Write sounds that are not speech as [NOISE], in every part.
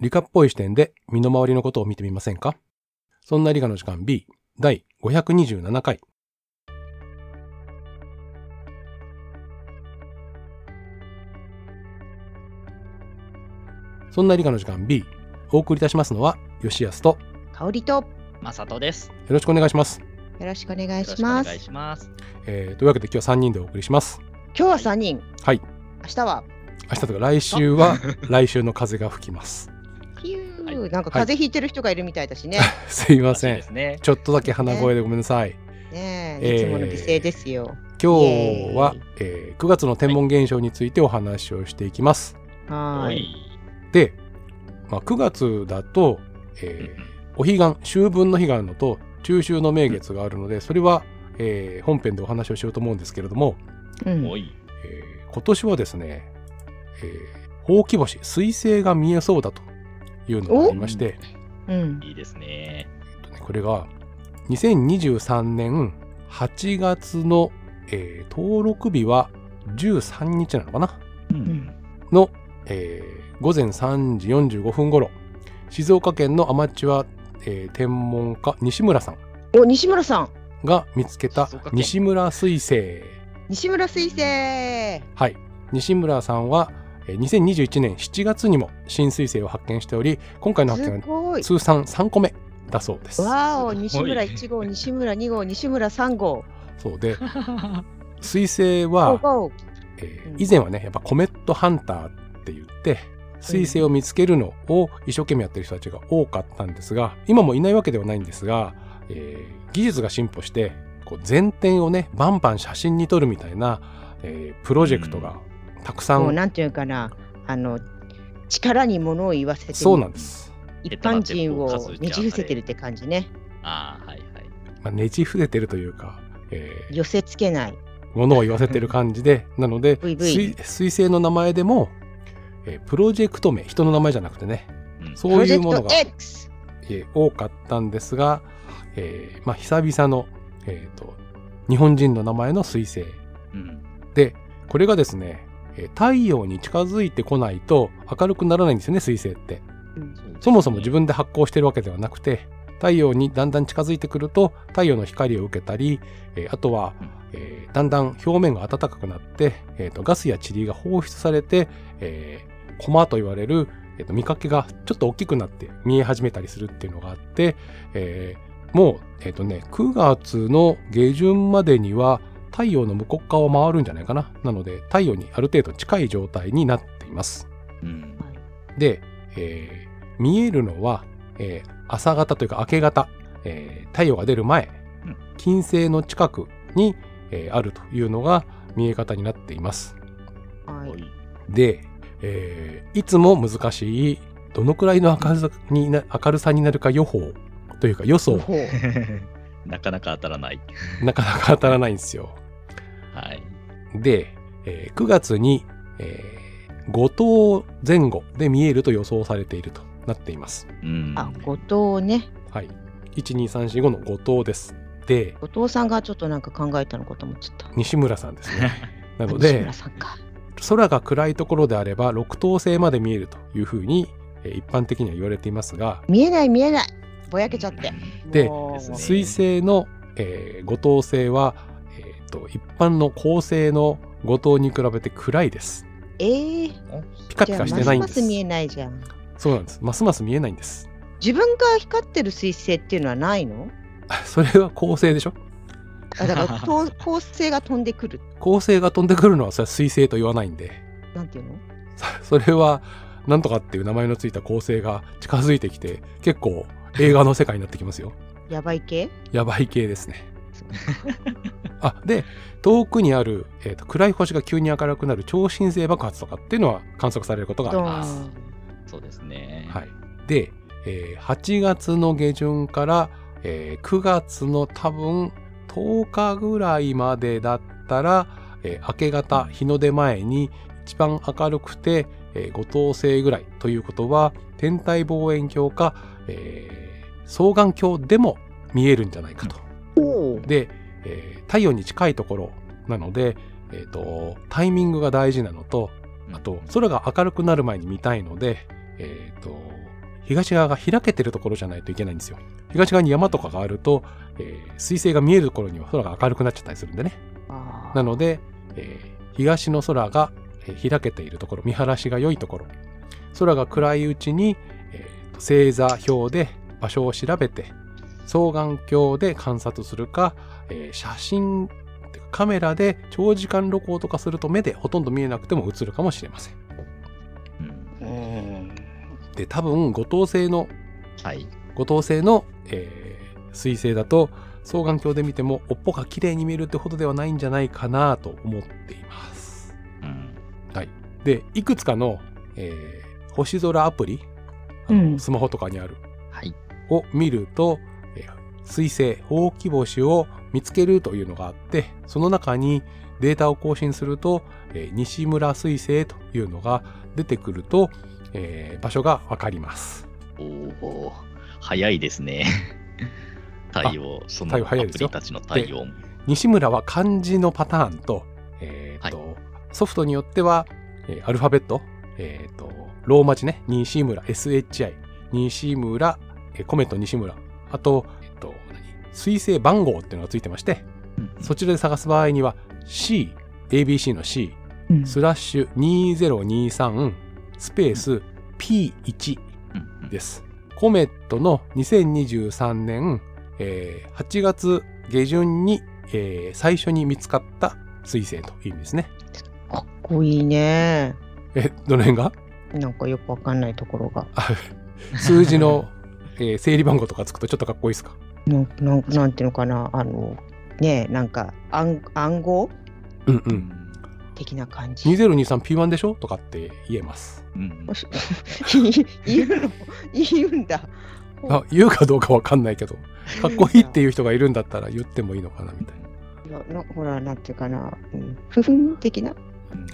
理科っぽい視点で身の回りのことを見てみませんか？そんな理科の時間 B 第527回。そんな理科の時間 B お送りいたしますのは吉安とよ香りとまさとです。ろしくお願いします。よろしくお願いします。願いします。えーというわけで今日は3人でお送りします。今日は三人。はい。明日は。明日とか来週は [LAUGHS] 来週の風が吹きます。なんか風邪ひいてる人がいるみたいだしね。[LAUGHS] すいませんね。ちょっとだけ鼻声でごめんなさい。ねえいつもの美声ですよ。今日は、えー9月の天文現象についてお話をしていきます。はーい。で、まあ、9月だと、えーお彼岸、秋分の日があるのと、中秋の名月があるので、それは、えー本編でお話をしようと思うんですけれども、うん。えー今年はですね、えー、ほうき星、彗星が見えそうだというのがありまして、うん。いいですね。これが2023年8月の、えー登録日は13日なのかな？うん。の、えー午前3時45分頃静岡県のアマチュア、えー天文家西村さんお、西村さん。が見つけた西村彗星西村彗星。はい西村さんはえー2021年7月にも新彗星を発見しており今回の発見は。通算3個目だそうですわお、西村1号、西村2号、西村3号。そうで [LAUGHS] 彗星は。え以前はねやっぱコメットハンターって言って彗星を見つけるのを一生懸命やってる人たちが多かったんですが今もいないわけではないんですが、えー技術が進歩してこう全天をねバンバン写真に撮るみたいな、えープロジェクトがたくさん、もうなんていうかな、あの、力に物を言わせて、そうなんです、一般人をねじ伏せてるって感じね。ああ、はいはい。まあ、ねじ伏せてるというか、えー寄せつけない。ものを言わせてる感じで [LAUGHS] なので彗星の名前でも、えープロジェクト名人の名前じゃなくてねうんそういうものが!えー多かったんですが、えーまあ、久々の、えーと日本人の名前の彗星うん。でこれがですね、えー太陽に近づいてこないと明るくならないんですよね彗星って。うん。そもそも自分で発光してるわけではなくて太陽にだんだん近づいてくると太陽の光を受けたり、えーあとは、えーだんだん表面が暖かくなって、えーとガスや塵が放出されて、えー、コマと言われる、えーと見かけがちょっと大きくなって見え始めたりするっていうのがあって、えーもう、えーとね、9月の下旬までには太陽の向こう側を回るんじゃないかな。なので太陽にある程度近い状態になっています。うん。で、えー見えるのは、えー朝方というか明け方、えー太陽が出る前、うん金星の近くに、えーあるというのが見え方になっています。はい。で、えーいつも難しいどのくらいの明るさにな明るさになるか予報というか予想 [LAUGHS] なかなか当たらない。なかなか当たらないんですよ。はい。で、えー9月に、え5等前後で見えると予想されているとなっています。うん。あ、後藤ね。はい。12345の5等です。で、後藤さんがちょっとなんか考えたのかと思っちゃった。西村さんですね。[LAUGHS] なの西で村、さんか。空が暗いところであれば6等星まで見えるというふうに、えー一般的には言われていますが、見えない見えない。ぼやけちゃって。で水星の、え5等星は、えーと一般の恒星の5等に比べて暗いです。えー、ピカピカしてないんです。ますます見えないじゃん。そうなんです。ますます見えないんです。自分が光ってる彗星っていうのはないの？それは恒星でしょ？あだからと恒星が飛んでくる。恒星が飛んでくるのはそれは水星と言わないんで、なんていうの？それはなんとかっていう名前のついた恒星が近づいてきて結構映画の世界になってきますよ。やばい系？やばい系ですね。[LAUGHS] あで遠くにある、えーと暗い星が急に明るくなる超新星爆発とかっていうのは観測されることがありドます。そうですね。はい、で、えー8月の下旬から、えー9月の多分10日ぐらいまでだったら、えー明け方日の出前に一番明るくて、えー、5等星ぐらいということは天体望遠鏡か、えー双眼鏡でも見えるんじゃないかと。で、えー太陽に近いところなので、えーとタイミングが大事なのとあと空が明るくなる前に見たいので、えーと東側が開けてるところじゃないといけないんですよ。東側に山とかがあると、えー水星が見える頃には空が明るくなっちゃったりするんでね。なので、えー東の空がえー開けているところ、見晴らしが良いところ、空が暗いうちに、えーと星座表で場所を調べて、双眼鏡で観察するか、えー写真、カメラで長時間録音とかすると目でほとんど見えなくても映るかもしれません。うんうんで、多分、五等星の、はい。五等星の、えー彗星だと、双眼鏡で見ても、尾っぽが綺麗に見えるってほどではないんじゃないかなと思っています。うん。で、いくつかの、えー星空アプリ、あのうんスマホとかにある、はい。を見ると、えー彗星、ほうき星を見つけるというのがあって、その中にデータを更新すると、えー西村彗星というのが出てくると、えー場所がわかります。おお、早いですね。[LAUGHS] 対応、そのアプリたちの対応も。西村は漢字のパターンと、えーとソフトによっては、えーアルファベット、えーとローマ字ね、西村、SHI、西村、えーコメット西村、あと、えっ、と、何水星番号っていうのがついてまして、うんそちらで探す場合には C、ABC の C、うんスラッシュ2023スペース P1 うんうんです。コメットの2023年、えー8月下旬に、えー最初に見つかった彗星という意味ですね。かっこいいね。え、どの辺が？なんかよくわかんないところが。あ数字の、えー整理番号とかつくとちょっとかっこいいですか？なんなんなんていうのかな、あの、ねえ、なんか暗暗号？うんう。うんん的な感じ。2023P1 でしょ？とかって言えます。うん [LAUGHS] 言うの？言うんだ。あ言うかどうかわかんないけど、かっこいいっていう人がいるんだったら言ってもいいのかなみたいな。ほら、なんていうかな、うん、ふふん的な？うん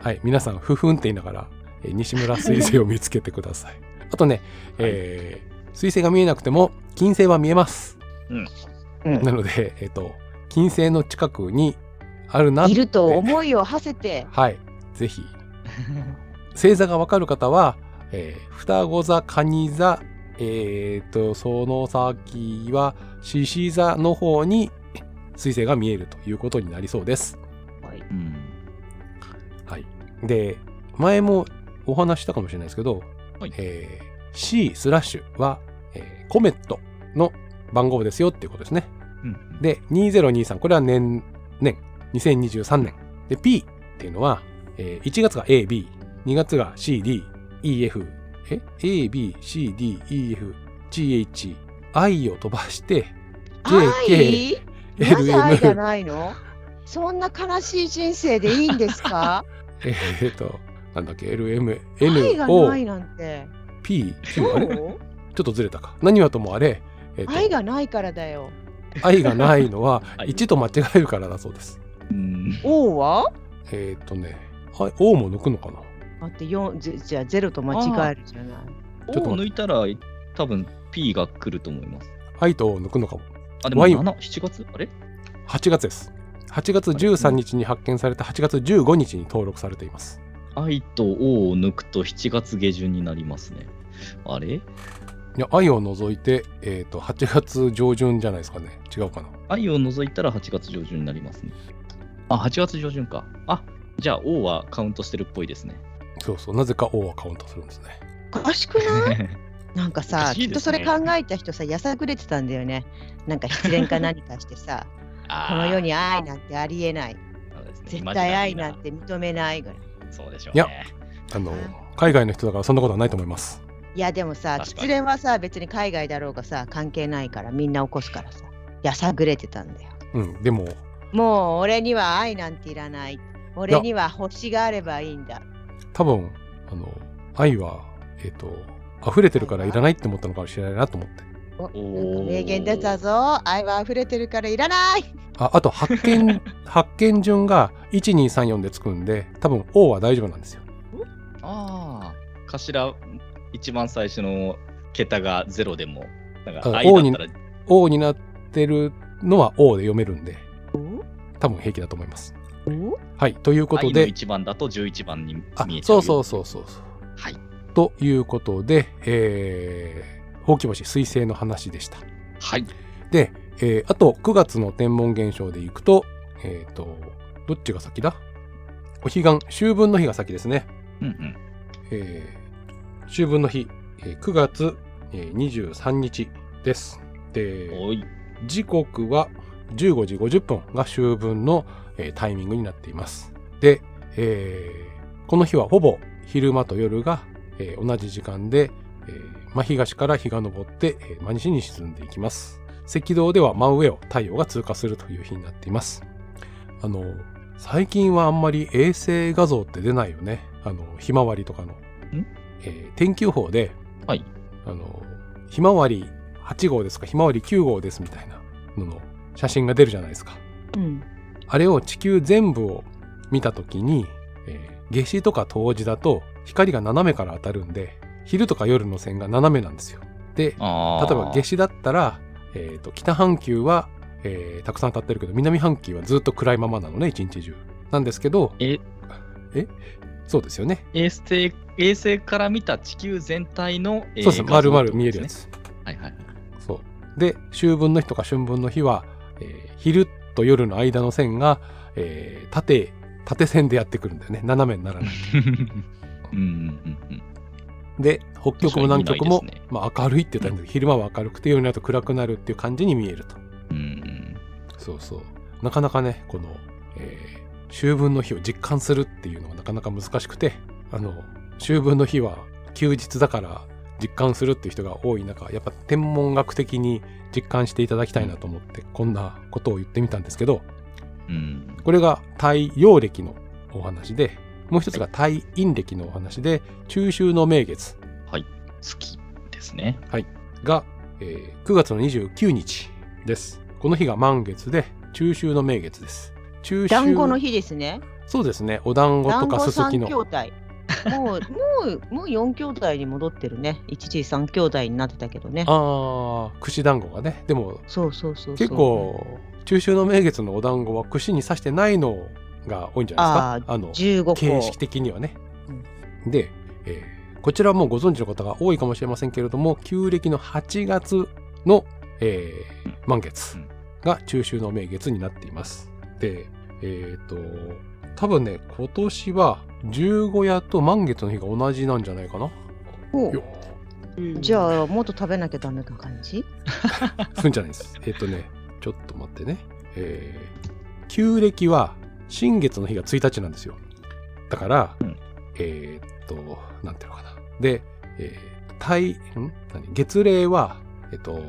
はい、皆さん、ふふんって言いながら、えー西村彗星を見つけてください。あとね、えー彗星が見えなくても、金星は見えます。うんなので、えっ、と、金星の近くにあるなっていると思いを馳せて。はい、ぜひ。星座がわかる方は、えー双子座、蟹座、えっ、と、その先は獅子座の方に彗星が見えるということになりそうです。はいうんはい。で、前もお話ししたかもしれないですけど、はいえー C スラッシュは、えーコメットの番号ですよっていうことですね。うんで、2023、これは年、年、2023年。で、P っていうのは、えー1月が A、B、2月が C、D、E、F、え ?A、B、C、D、E、F、G、H、I を飛ばして、愛 L なぜ愛が M ないの？そんな悲しい人生でいいんですか？[LAUGHS] えーっと、なんだっけ、L、M、愛 N、が O な、いなんて。P、Q、そあれ？ちょうっとずれたか。何はともあれ、えー愛がないからだよ。愛がないのは [LAUGHS] はい1と間違えるからだそうです。うん王は？えーっとね、あ O も抜くのかなだって4じじゃあゼロと間違えるじゃない。ちょっと O を抜いたら多分 P が来ると思います。愛と O を抜くのかも。あ、でもワイン7、7月？あれ？8月です。8月13日に発見されて8月15日に登録されています。愛と O を抜くと7月下旬になりますね。あれ？いや、愛を除いて、えっ、と、8月上旬じゃないですかね。違うかな。愛を除いたら8月上旬になりますね。あ、8月上旬か。あ、じゃあ O はカウントしてるっぽいですね。そうそう、なぜか O はカウントするんですね。おかしくない？[LAUGHS] なんかおさ、ねきっとそれ考えた人さ、やさぐれてたんだよね。なんか失恋か何かしてさ、[LAUGHS] この世に愛なんてありえない。絶対愛なんて認めないぐらい。そうでしょういやね。あの、海外の人だからそんなことはないと思います。いやでもさ、失恋はさ、別に海外だろうがさ、関係ないからみんな起こすからさ、やさぐれてたんだよ。うん、でも、もう俺には愛なんていらない。俺には星があればいいんだ。多分、あの、愛は、えっ、と、溢れてるからいらないって思ったのかもしれないなと思って。お名言出たぞ。愛は溢れてるからいらない。ああと、発見、[LAUGHS] 発見順が1234でつくんで、多分 O は大丈夫なんですよ。ああ、頭、一番最初の桁が0でも、なんかあ愛だ O にったら、O になってるのは O で読めるんで、お多分平気だと思います。お？はい、ということ愛ので、1番だと11番に見えちゃうそうそうそうそうそう。はい。ということで、えー、ほうき星彗星の話でした。はい。で、えーあと9月の天文現象でいくと、えっ、と、どっちが先だ？お彼岸、秋分の日が先ですね。うんうん。えー秋分の日、えー9月、えー23日です。で。時刻は15時50分が秋分の、えータイミングになっています。で、えーこの日はほぼ昼間と夜が、えー同じ時間で、えー真東から日が昇って、えー真西に沈んでいきます。赤道では真上を太陽が通過するという日になっています。あの、最近はあんまり衛星画像って出ないよね。あの、ひまわりとかの。えー天気予報で、はい。あの、ひまわり8号ですか、ひまわり9号ですみたいなのの写真が出るじゃないですか。うん。あれを地球全部を見たときに、えー夏至とか冬至だと光が斜めから当たるんで、昼とか夜の線が斜めなんですよ。で。例えば夏至だったら、えーと北半球は、えーたくさん当たってるけど、南半球はずっと暗いままなのね、一日中。なんですけど、え、そうですよね。衛星、衛星から見た地球全体の、えーそうです。丸々見えるや。つ。はいはい。そう。で、秋分の日とか春分の日は、えー昼と夜の間の線が、えー縦、縦線でやってくるんだよね。斜めにならない。[LAUGHS] うんうんうんうん。で、北極も南極も、ねまあ、明るいって言ったんだけど、昼間は明るくて夜になると暗くなるっていう感じに見えると。うんうん。そうそう。なかなかね、この、えー秋分の日を実感するっていうのがなかなか難しくて、あの、秋分の日は休日だから実感するっていう人が多い中、やっぱ天文学的に実感していただきたいなと思って、こんなことを言ってみたんですけど、うん。これが太陽暦のお話で、もう一つが太陰暦のお話で、中秋の名月好きですね。が、えー9月の29日です。この日が満月で、中秋の名月です。中秋団子の日ですね。そうですね。お団子とかすすき三兄の。弟。もう、もう、[LAUGHS] もう四兄弟に戻ってるね。一時三兄弟になってたけどね。ああ、串団子がね。でも、そうそうそうそう。結構、中秋の名月のお団子は串に刺してないのが多いんじゃないですか？あの、15個。形式的にはね。で、えーこちらはもうご存知の方が多いかもしれませんけれども、旧暦の8月の、えー満月が中秋の名月になっています。で、えっ、と、多分ね、今年は十五夜と満月の日が同じなんじゃないかな。ほうよじゃあ、もっと食べなきゃダメな感じ？そ [LAUGHS] うじゃないです。えっ、とね、ちょっと待ってね。えー旧暦は新月の日が1日なんですよ。だから、うんえーっと、なんていうのかな。で、えー、太、ん？何？月齢は、えっと、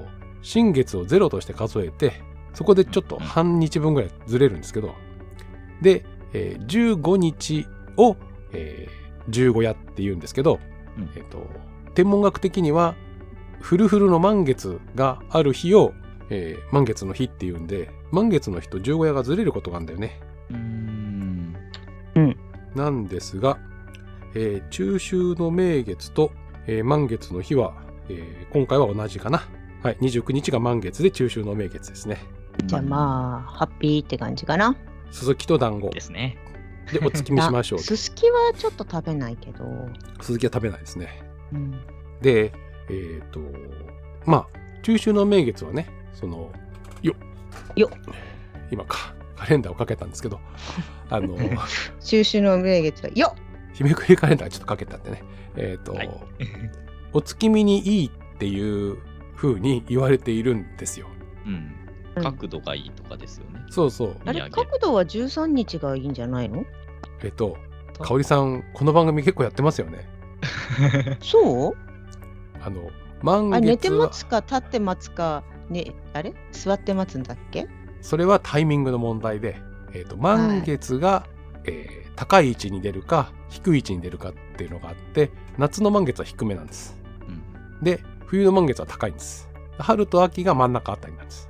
新月をゼロとして数えて、そこでちょっと半日分ぐらいずれるんですけど、で、えー15日を、えー、15夜って言うんですけど、うんえっと、天文学的には、フルフルの満月がある日を、えー満月の日っていうんで、満月の日と十五夜がずれることがあるんだよね。うん。なんですが、えー中秋の名月と、えー満月の日は、えー今回は同じかな。はい、29日が満月で中秋の名月ですね。じゃあまあ、ハッピーって感じかな。すすきと団子ですね。でお月見しましょう。[LAUGHS] すすきはちょっと食べないけど。すすきは食べないですね。うん。で、えっ、と、まあ、中秋の名月はね、その、よよ今か、カレンダーをかけたんですけど、[LAUGHS] あの、中秋の名月は、よっ日めくりカレンダーちょっとかけたってね、えっ、と、はいお月見にいいっていう風に言われているんですよ。うん。うん角度がいいとかですよね。そうそう。あれ、角度は13日がいいんじゃないの？えっ、と、香織さん、この番組結構やってますよね。[LAUGHS] そう？あの、満あ、寝て月は待、つか、立って待つか、ね、あれ？座って待つんだっけ？それはタイミングの問題で、えっ、と、満月が、えー高い位置に出るか、低い位置に出るかっていうのがあって、夏の満月は低めなんです。うんで、冬の満月は高いんです。春と秋が真ん中あたりなんです。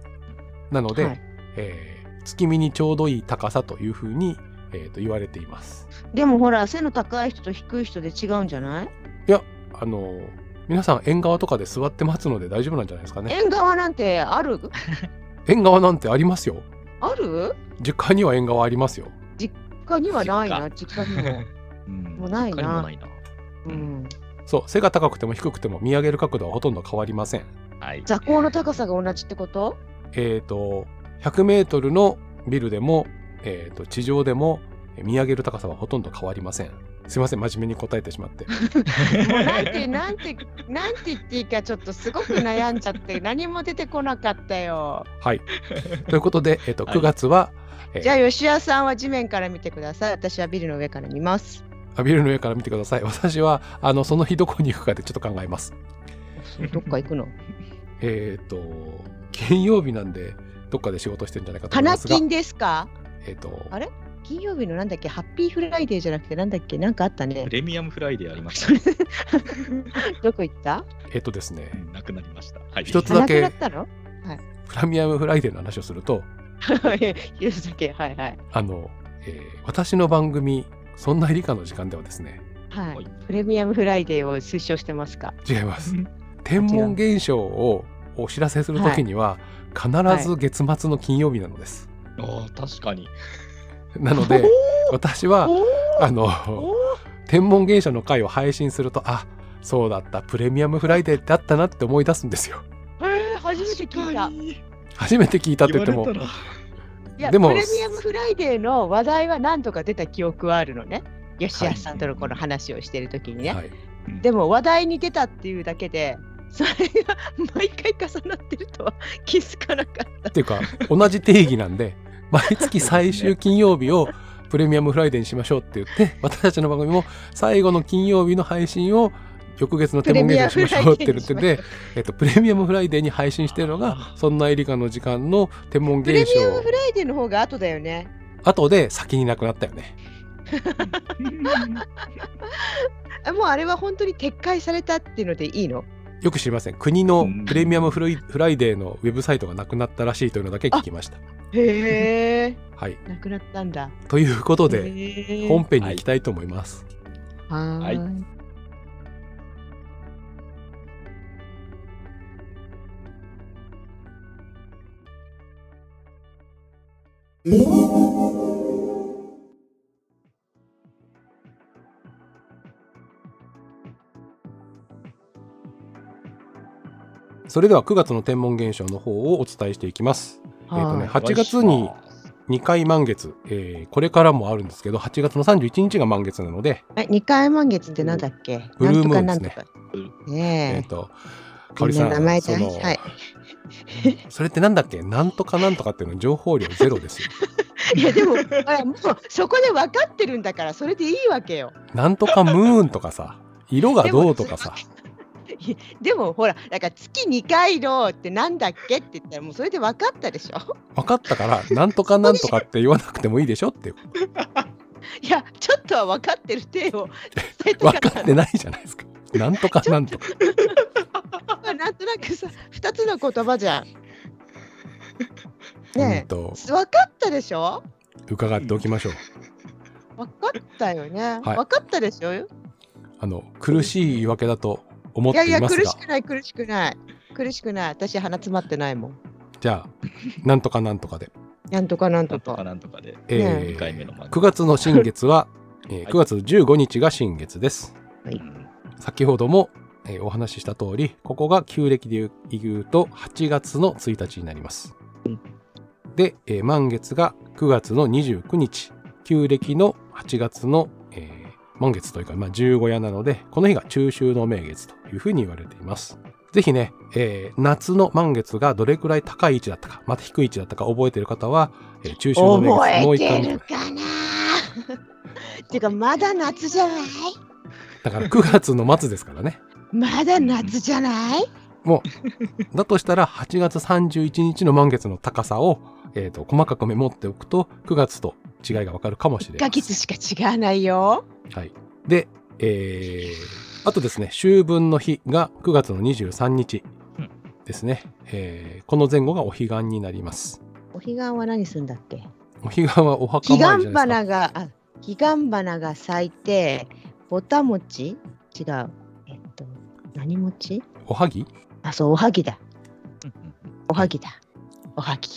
なので、はいえー月見にちょうどいい高さというふうに、えーと言われています。でもほら、背の高い人と低い人で違うんじゃない？いや、あのー皆さん縁側とかで座って待つので大丈夫なんじゃないですかね？縁側なんてある？[LAUGHS] 縁側なんてありますよ。ある？実家には縁側ありますよ。実家にはないな、実家にも。[LAUGHS] うんもうないな。うん。そう背が高くても低くても見上げる角度はほとんど変わりませんはい。座高の高さが同じってこと？えっ、と100メートルのビルでも、えー、と地上でもえー見上げる高さはほとんど変わりません。すいません真面目に答えてしまって。もうなんて、なんて、なんて言っていいか、ちょっとすごく悩んじゃって、何も出てこなかったよ。はい。ということで、えー、とはい。9月は、えーじゃあ、吉谷さんは地面から見てください。私はビルの上から見ます。あビルの上から見てください。私はあのその日どこに行くかでちょっと考えます。どっか行くの？えっ、と金曜日なんでどっかで仕事してるんじゃないかと思いますが。花金ですか？えっ、とあれ？金曜日のなんだっけ？ハッピーフライデーじゃなくてなんだっけ？なんかあったね。プ。レミアムフライデーありました。ね。[LAUGHS] どこ行った？えっ、とですね。うんなくなりました。はい。一つだけあなくなったの？プレミアムフライデーの話をすると [LAUGHS] 一つだけ、はいはい。あの、えー私の番組「そんな理科の時間」ではですね。はい。はい。プレミアムフライデーを推奨してますか？違います。天文現象をお知らせするときには、必ず月末の金曜日なのです、ああ、確かに。なので私はあの天文現象の回を配信するとあそうだったプレミアムフライデーだったなって思い出すんですよ。えー初めて聞いた。い初めて聞いたって言っても。でもプレミアムフライデーの話題は何度か出た記憶はあるのね。吉安さんとのこの話をしてるときにね。はい、でも話題に出たっていうだけで、それが毎回重なってるとは気づかなかった。っていうか同じ定義なんで毎月最終金曜日をプレミアムフライデーにしましょうって言って私たちの番組も最後の金曜日の配信を翌月の天文現象にしましょうって言ってて、えっと、プレミアムフライデーに配信してるのがそんな理科の時間の天文プレ現象。ミアムフライデーの方が後だよね。後で先になくなったよね。[LAUGHS] あもうあれは本当に撤回されたっていうのでいいの？よく知りません。国のプレミアムフライフライデーのウェブサイトがなくなったらしいというのだけ聞きました。へえ。[LAUGHS] はい。なくなったんだ。ということで本編に行きたいと思います、はーはい。い。それでは9月の天文現象の方をお伝えしていきますえーとねは8月に2回満月、えーこれからもあるんですけど8月の31日が満月なので、い。二回満月ってなんだっけ？ブルームーンなんとかですねなんとか。ねええっ、。と香織さん名前その、だはい。[LAUGHS] それってなんだっけ？なんとかなんとかっていうのは情報量ゼロですよ [LAUGHS] いやでも、ほらもうそこで分かってるんだから、それでいいわけよ。なんとかムーンとかさ色がどうとかさ [LAUGHS] でもほら、だから月2回のってなんだっけ？って言ったら、もうそれで分かったでしょ？分かったからなんとか [LAUGHS] なんとかって言わなくてもいいでしょって。い [LAUGHS] ういや、ちょっとは分かってる体を伝えた分かかってないじゃないですか。なんとかなんとか。なんとなくさ、2つの言葉じゃん。ねえ、分かったでしょ？伺っておきましょう。分かったよね。はい。分かったでしょ？あの苦しい言い訳だと思っいやいや、ていますが苦しくない、苦しくない。苦しくない。私、鼻詰まってないもん。じゃあなんとかなんとかで、なんとかなんとか。か。なんとかで、え2回目の満9月の新月は、えー9月15日が新月です。うん先ほども、えーお話しした通りここが旧暦で言うと8月の1日になります、うん。で、えー満月が9月の29日。旧暦の8月の、えー満月というか、まあ、十五夜なのでこの日が中秋の名月というふうに言われています。ぜひね、えー夏の満月がどれくらい高い位置だったかまた低い位置だったか覚えている方は、えー中秋の名覚月もうえ一回見ててるかな？っ [LAUGHS] ていうか、まだ夏じゃない？だから9月の末ですからね。まだ夏じゃない？もう、だとしたら8月31日の満月の高さを、えー、と細かくメモっておくと9月と違いがわかるかもしれ1ヶません。月しか違わないよ。はい、で、えーあとですね、秋分の日が9月の23日うんですね。えーこの前後がお彼岸になります。お彼岸は何するんだっけ？お彼岸はお墓彼岸参りじゃないですか。花が、あ、彼岸花が咲いて、ぼたもち違う。えっと、何餅？おはぎ？あ、そう、おはぎだ。うんおはぎだ。おはぎ。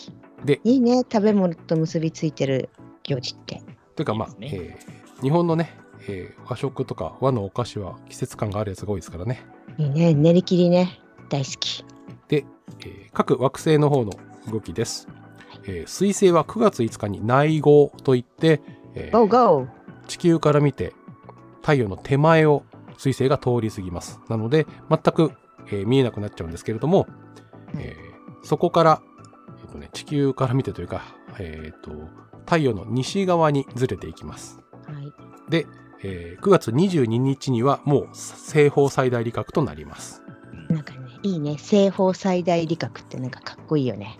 でいいね、食べ物と結びついてる行事って。というかまあ、いいですえー日本のね、えー和食とか和のお菓子は季節感があるやつが多いですからね。いいね。練り切りね。大好き。で、えー各惑星の方の動きです。えー水星は9月5日に内号といって、えー地球から見て太陽の手前を水星が通り過ぎます。なので全く、えー見えなくなっちゃうんですけれども、えーそこから、えーとね、地球から見てというか、えーと太陽の西側にずれていきます。はい。で、えー9月22日にはもう西方最大理覚となります。なんかね、いいね。西方最大理覚ってなんかかっこいいよね。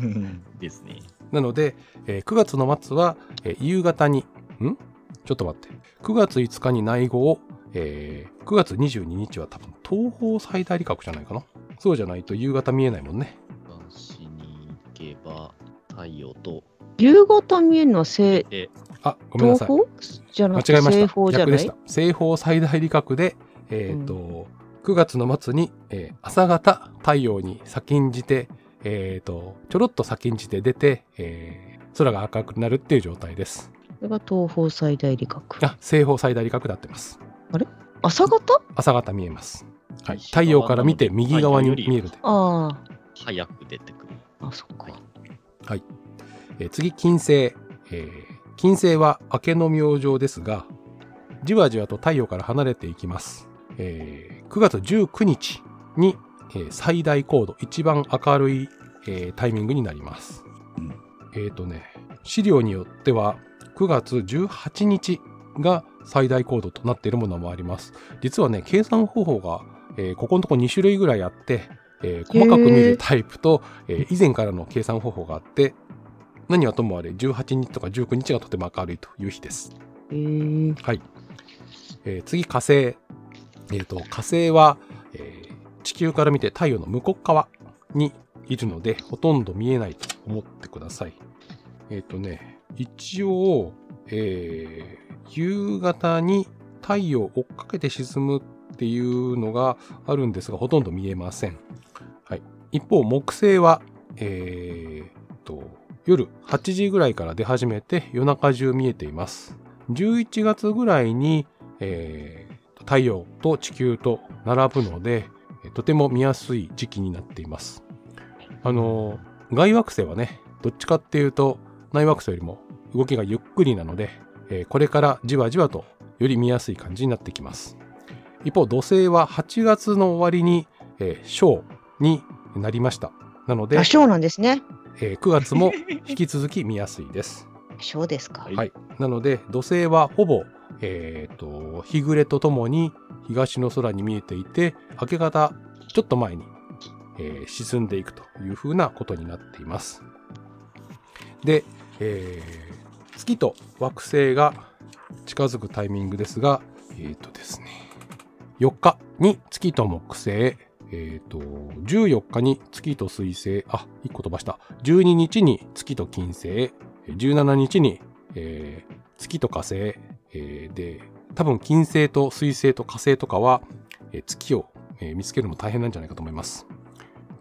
[LAUGHS] ですね。なので、えー9月の末は、えー夕方に、ん？ちょっと待って。9月5日に内号を、えー9月22日は多分東方最大理覚じゃないかな。そうじゃないと夕方見えないもんね。東に行けば、太陽と、夕方見えるのは西で、あ、ごめんなさい。東方じゃなくて間違えました。西方じゃない？逆でした。西方最大理覚で、えっ、と、9月の末に、えー朝方太陽に先んじて、えっ、と、ちょろっと先んじて出て、えー空が赤くなるっていう状態です。これが東方最大理覚。あ、西方最大理覚になってます。朝方？朝方見えます。はい、太陽から見て右側に見えるで、あ早く出てくる。あ、あ、そっか。えー次金星、えー金星は明けの明星ですがじわじわと太陽から離れていきます、えー9月19日に、えー最大高度一番明るい、えータイミングになります、うん。えっ、とね資料によっては9月18日が最大高度となっているものもあります。実はね計算方法が、えーここのとこ2種類ぐらいあって、えー細かく見るタイプと、えー以前からの計算方法があって何はともあれ18日とか19日がとても明るいという日です。はい。えー次火星。えーと火星は、えー地球から見て太陽の向こう側にいるのでほとんど見えないと思ってください。えっ、とね一応、えー夕方に太陽を追っかけて沈むっていうのがあるんですがほとんど見えません。はい、一方木星は、えーと夜8時ぐらいから出始めて夜中中見えています。11月ぐらいに、えー太陽と地球と並ぶので、えとても見やすい時期になっています。あのー外惑星はね、どっちかっていうと内惑星よりも動きがゆっくりなので、えーこれからじわじわとより見やすい感じになってきます。一方、土星は8月の終わりに、えー小になりました。なのであ、、小なんですね。えー9月も引き続き見やすいです。[LAUGHS] 小ですか。はいはい。なので、土星はほぼ、えっ、と、日暮れとともに東の空に見えていて、明け方、ちょっと前に、えー沈んでいくというふうなことになっています。で、えー月と惑星が近づくタイミングですが、えっ、とですね、4日に月と木星、えっ、と、14日に月と水星、あ、1個飛ばした。12日に月と金星、17日に、えー月と火星、えーで、多分金星と水星と火星とかは、えー月を、えー見つけるのも大変なんじゃないかと思います。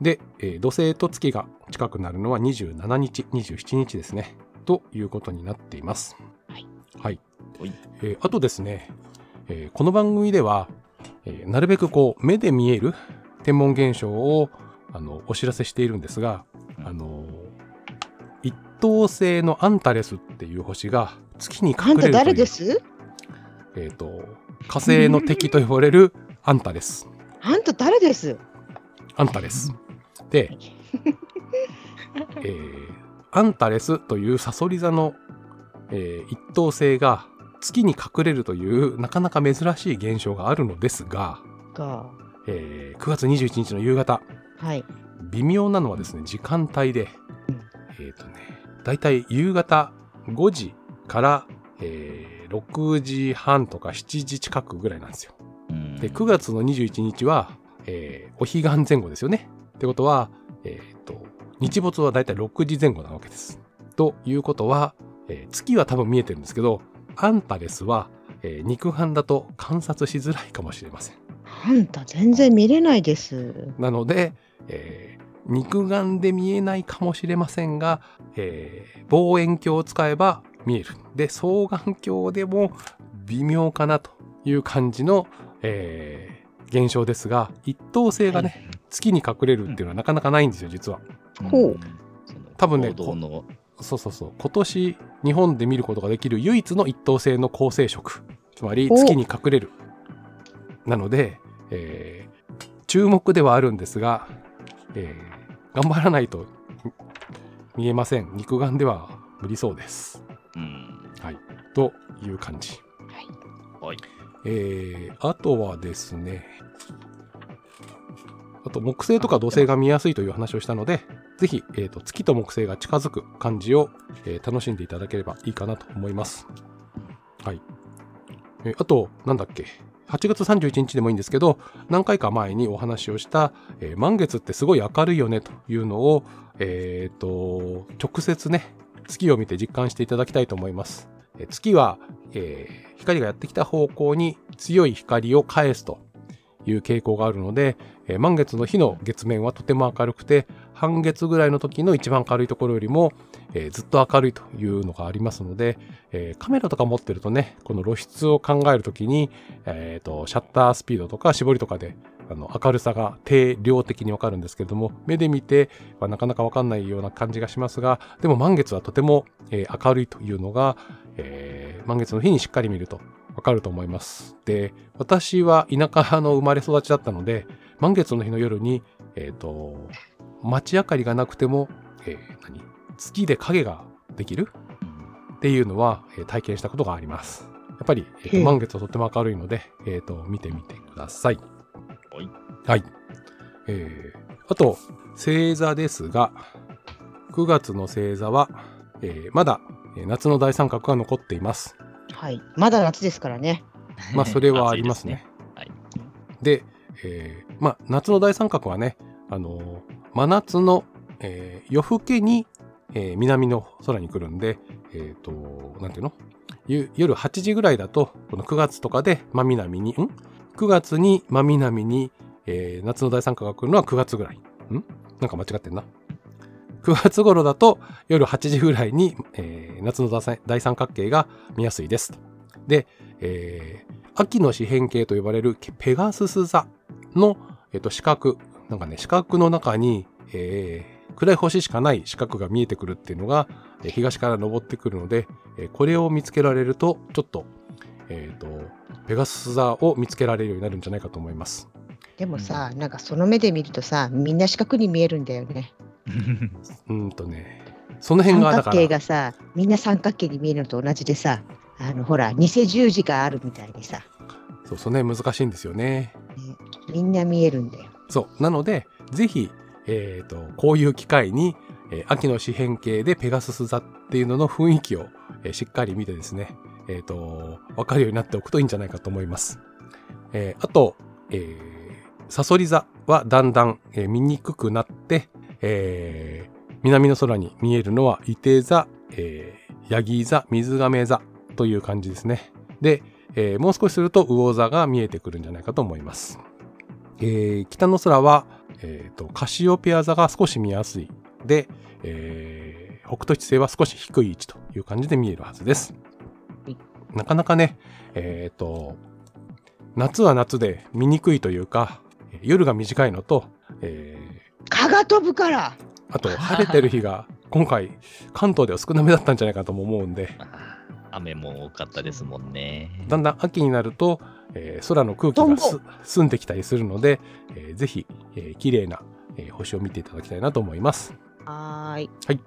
で、えー土星と月が近くなるのは27日、27日ですね。ということになっています。はい。はい。はいえーあとですね、えーこの番組では、えーなるべくこう目で見える天文現象をあのお知らせしているんですが、うんあの一等星のアンタレスっていう星が月にあんた隠れるという誰です？えーと火星の敵と呼ばれるアンタレス。あんた誰です？アンタレス。で、[LAUGHS] えーアンタレスというサソリ座の、えー一等星が月に隠れるというなかなか珍しい現象があるのですが、か。えー9月21日の夕方はい。微妙なのはですね時間帯でえっ、とねだいたい夕方5時から、えー6時半とか7時近くぐらいなんですよ。うんで9月の21日は、えーお彼岸前後ですよね。ってことは、えーと日没はだいたい6時前後なわけです。ということは、えー月は多分見えてるんですけどアンタレスは、えー肉眼だと観察しづらいかもしれません。あんた全然見れないです。なので、えー肉眼で見えないかもしれませんが、えー望遠鏡を使えば見える。で、双眼鏡でも微妙かなという感じの、えー、現象ですが、一等星がね、はい、月に隠れるっていうのはなかなかないんですよ、実は。ほう。多分ね、そうそうそう、今年日本で見ることができる唯一の一等星の恒星食、つまり月に隠れる。なので、えー、注目ではあるんですが、えー、頑張らないと見えません。肉眼では無理そうです。うん。はい。という感じ。はい。はい。えー、あとはですね、あと木星とか土星が見やすいという話をしたので、ぜひ、えーと、月と木星が近づく感じを、えー、楽しんでいただければいいかなと思います。はい。えー、あと、なんだっけ。8月31日でもいいんですけど、何回か前にお話をした、えー、満月ってすごい明るいよねというのを、えっ、ー、と、直接ね、月を見て実感していただきたいと思います。えー、月は、えー、光がやってきた方向に強い光を返すという傾向があるので、えー、満月の日の月面はとても明るくて、半月ぐらいの時の一番明るいところよりも、えー、ずっと明るいというのがありますので、えー、カメラとか持ってるとね、この露出を考えるときに、えーと、シャッタースピードとか絞りとかであの明るさが定量的にわかるんですけれども、目で見てはなかなかわかんないような感じがしますが、でも満月はとても、えー、明るいというのが、えー、満月の日にしっかり見るとわかると思います。で、私は田舎の生まれ育ちだったので、満月の日の夜に、えっ、ー、と、街明かりがなくても、えー、何？月で影ができる？っていうのは、えー、体験したことがあります。やっぱり、えーと、満月はとっても明るいので、えーと、見てみてください。はい。はい。えー、あと、星座ですが、9月の星座は、えー、まだ夏の大三角が残っています。はい。まだ夏ですからね。まあ、それはありますね。すねはい、で、えー、まあ、夏の大三角はね、あの、真夏の、えー、夜更けに、えー、南の空に来るんで、えっ、ー、と、なんていうの？夜8時ぐらいだと、この9月とかで真南に、ん ?9 月に真南に、えー、夏の大三角が来るのは9月ぐらい。ん？なんか間違ってんな。9月頃だと夜8時ぐらいに、えー、夏の大三角形が見やすいです。で、えー、秋の四辺形と呼ばれるペガスス座の、えっ、と、四角、なんかね、四角の中に、えー、暗い星しかない四角が見えてくるっていうのが、えー、東から昇ってくるので、えー、これを見つけられると、ちょっと、えっ、と、ペガスス座を見つけられるようになるんじゃないかと思います。でもさ、なんかその目で見るとさ、みんな四角に見えるんだよね。[LAUGHS] うんとね、その辺がだから。三角形がさ、みんな三角形に見えるのと同じでさ、あのほら、偽十字があるみたいでさ。そうそうね、難しいんですよね。ねみんな見えるんだよ。そう。なので、ぜひ、え、ー、と、こういう機会に、えー、秋の四辺形でペガスス座っていうのの雰囲気を、えー、しっかり見てですね、えっ、と、わかるようになっておくといいんじゃないかと思います。えあと、えー、サソリ座はだんだん、え見にくくなって、え南の空に見えるのは、伊手座、えヤギ座、水亀座という感じですね。で、えー、もう少しすると魚座が見えてくるんじゃないかと思います。えー、北の空は、えーと、カシオペア座が少し見やすい。で、えー、北斗七星は少し低い位置という感じで見えるはずです。なかなかね、えっ、ー、と、夏は夏で見にくいというか、夜が短いのと、えー、蚊が飛ぶからあと晴れてる日が今回関東では少なめだったんじゃないかとも思うんで [LAUGHS] 雨も多かったですもんね。だんだん秋になると、えー、空の空気が澄んできたりするので、えー、ぜひ、えー、綺麗な、えー、星を見ていただきたいなと思います。はい。はい。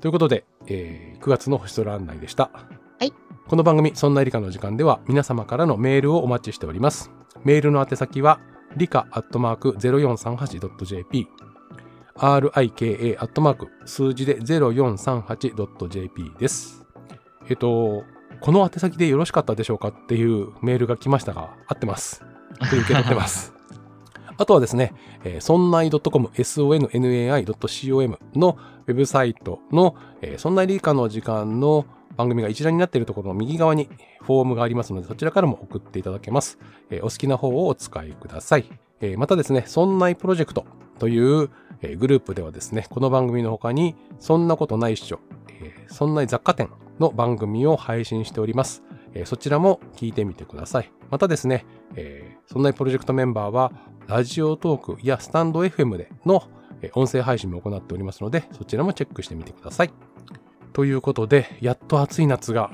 ということで、えー、9月の星空案内でした。はい。この番組、そんな理科の時間では皆様からのメールをお待ちしております。メールの宛先は、理科アットマーク 0438.jp rika アットマーク数字で 0438.jp です。えっと、この宛先でよろしかったでしょうかっていうメールが来ましたが、合ってます。[LAUGHS] 受け取ってます。あとはですね、えー、そんない .com、sonnai.com のウェブサイトの、えー、そんな理科の時間の番組が一覧になっているところの右側にフォームがありますので、そちらからも送っていただけます。えー、お好きな方をお使いください。えー、またですね、そんないプロジェクトという、えー、グループではですね、この番組の他に、そんなことないっしょ、えー、そんな雑貨店の番組を配信しております。えーそちらも聞いてみてください。またですね、えーそんなプロジェクトメンバーは、ラジオトークやスタンド FM でのえー音声配信も行っておりますので、そちらもチェックしてみてください。ということで、やっと暑い夏が、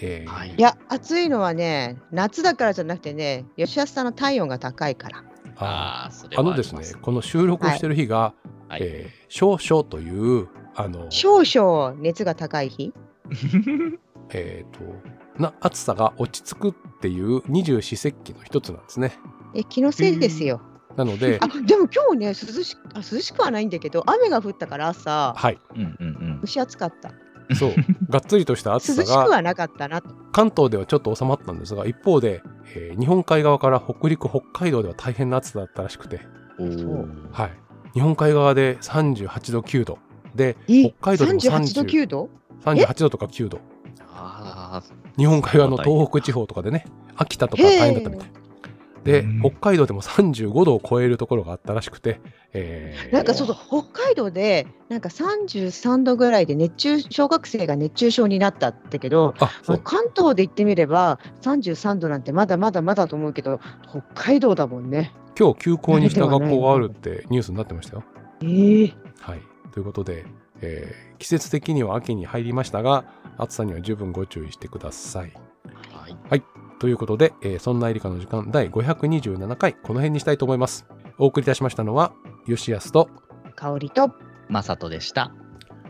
えーはいいや、暑いのはね、夏だからじゃなくてね、吉安さんの体温が高いから。あああ、それはあのですね、この収録してる日が、はいえー少々という、あの、少々熱が高い日？[LAUGHS] えっ、と、な暑さが落ち着くっていう二十四節気の一つなんですね。え、気のせいですよ。なのであ、、でも今日ね、涼しあ涼しくはないんだけど、雨が降ったから朝、はい、うんうん蒸し暑かった。そう、[LAUGHS] がっつりとした涼暑さがしくはなかったな。関東ではちょっと収まったんですが、一方で、えー日本海側から北陸、北海道では大変な暑さだったらしくて、はい、日本海側で38度、9度、で、え北海道でも38度、30 9度？38度とか9度、ああ、日本海側の東北地方とかでね、秋田とか大変だったみたい。でうん、北海道でも35度を超えるところがあったらしくて、えーなんかそうそう、北海道で、なんか33度ぐらいで熱中、小学生が熱中症になったんだけど、あ、そう、関東で言ってみれば、33度なんてまだまだまだと思うけど、北海道だもんね。今日休校にした学校があるってニュースになってましたよ。ええはい。ということで、えー季節的には秋に入りましたが、暑さには十分ご注意してください。はい。ということで、えーそんなエリカの時間第527回、この辺にしたいと思います。お送りいたしましたのは、吉安と、香りと、まさとでした。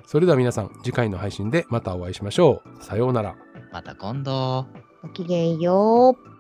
それでは皆さん、次回の配信でまたお会いしましょう。さようなら。また今度。ごきげんよう。